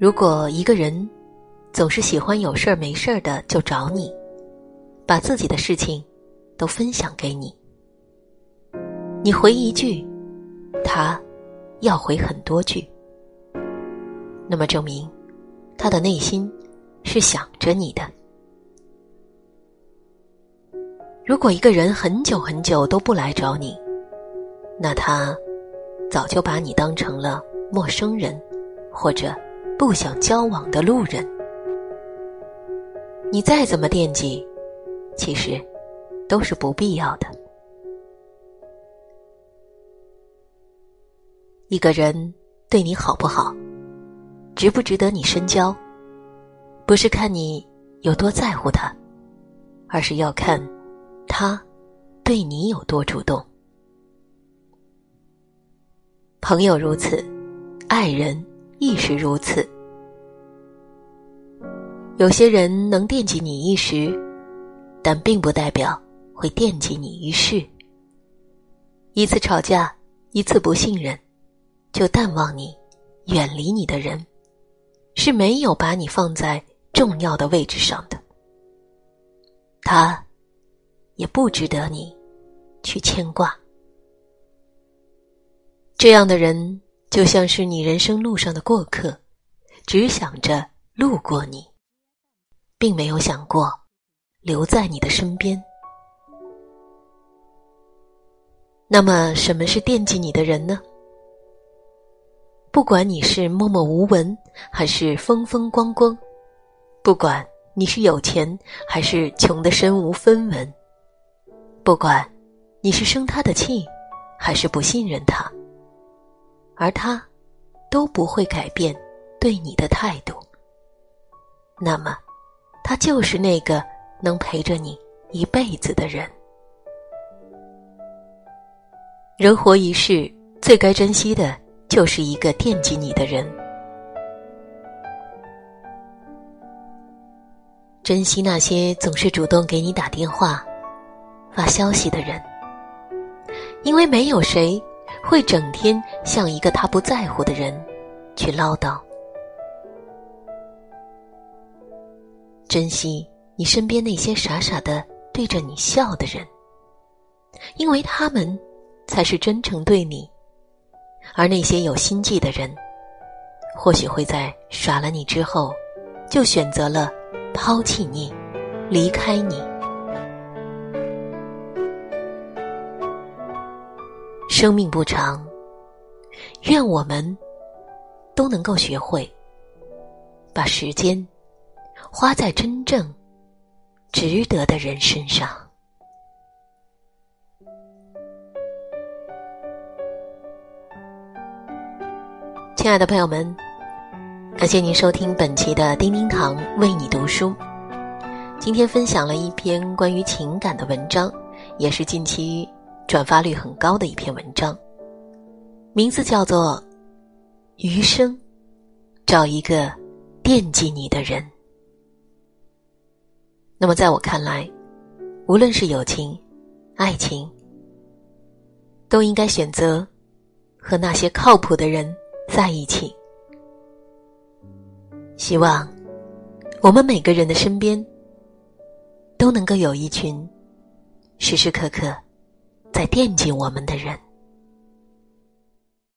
如果一个人总是喜欢有事儿没事儿的就找你，把自己的事情都分享给你，你回一句，他要回很多句，那么证明他的内心是想着你的。如果一个人很久很久都不来找你，那他早就把你当成了陌生人，或者。不想交往的路人，你再怎么惦记，其实都是不必要的。一个人对你好不好，值不值得你深交，不是看你有多在乎他，而是要看他对你有多主动。朋友如此，爱人。亦是如此。有些人能惦记你一时，但并不代表会惦记你一世。一次吵架，一次不信任，就淡忘你、远离你的人，是没有把你放在重要的位置上的。他，也不值得你去牵挂。这样的人。就像是你人生路上的过客，只想着路过你，并没有想过留在你的身边。那么，什么是惦记你的人呢？不管你是默默无闻，还是风风光光；不管你是有钱，还是穷得身无分文；不管你是生他的气，还是不信任他。而他都不会改变对你的态度，那么他就是那个能陪着你一辈子的人。人活一世，最该珍惜的就是一个惦记你的人，珍惜那些总是主动给你打电话、发消息的人，因为没有谁。会整天向一个他不在乎的人去唠叨。珍惜你身边那些傻傻的对着你笑的人，因为他们才是真诚对你。而那些有心计的人，或许会在耍了你之后，就选择了抛弃你，离开你。生命不长，愿我们都能够学会把时间花在真正值得的人身上。亲爱的朋友们，感谢您收听本期的叮叮堂为你读书。今天分享了一篇关于情感的文章，也是近期。转发率很高的一篇文章，名字叫做《余生找一个惦记你的人》。那么，在我看来，无论是友情、爱情，都应该选择和那些靠谱的人在一起。希望我们每个人的身边都能够有一群时时刻刻。在惦记我们的人。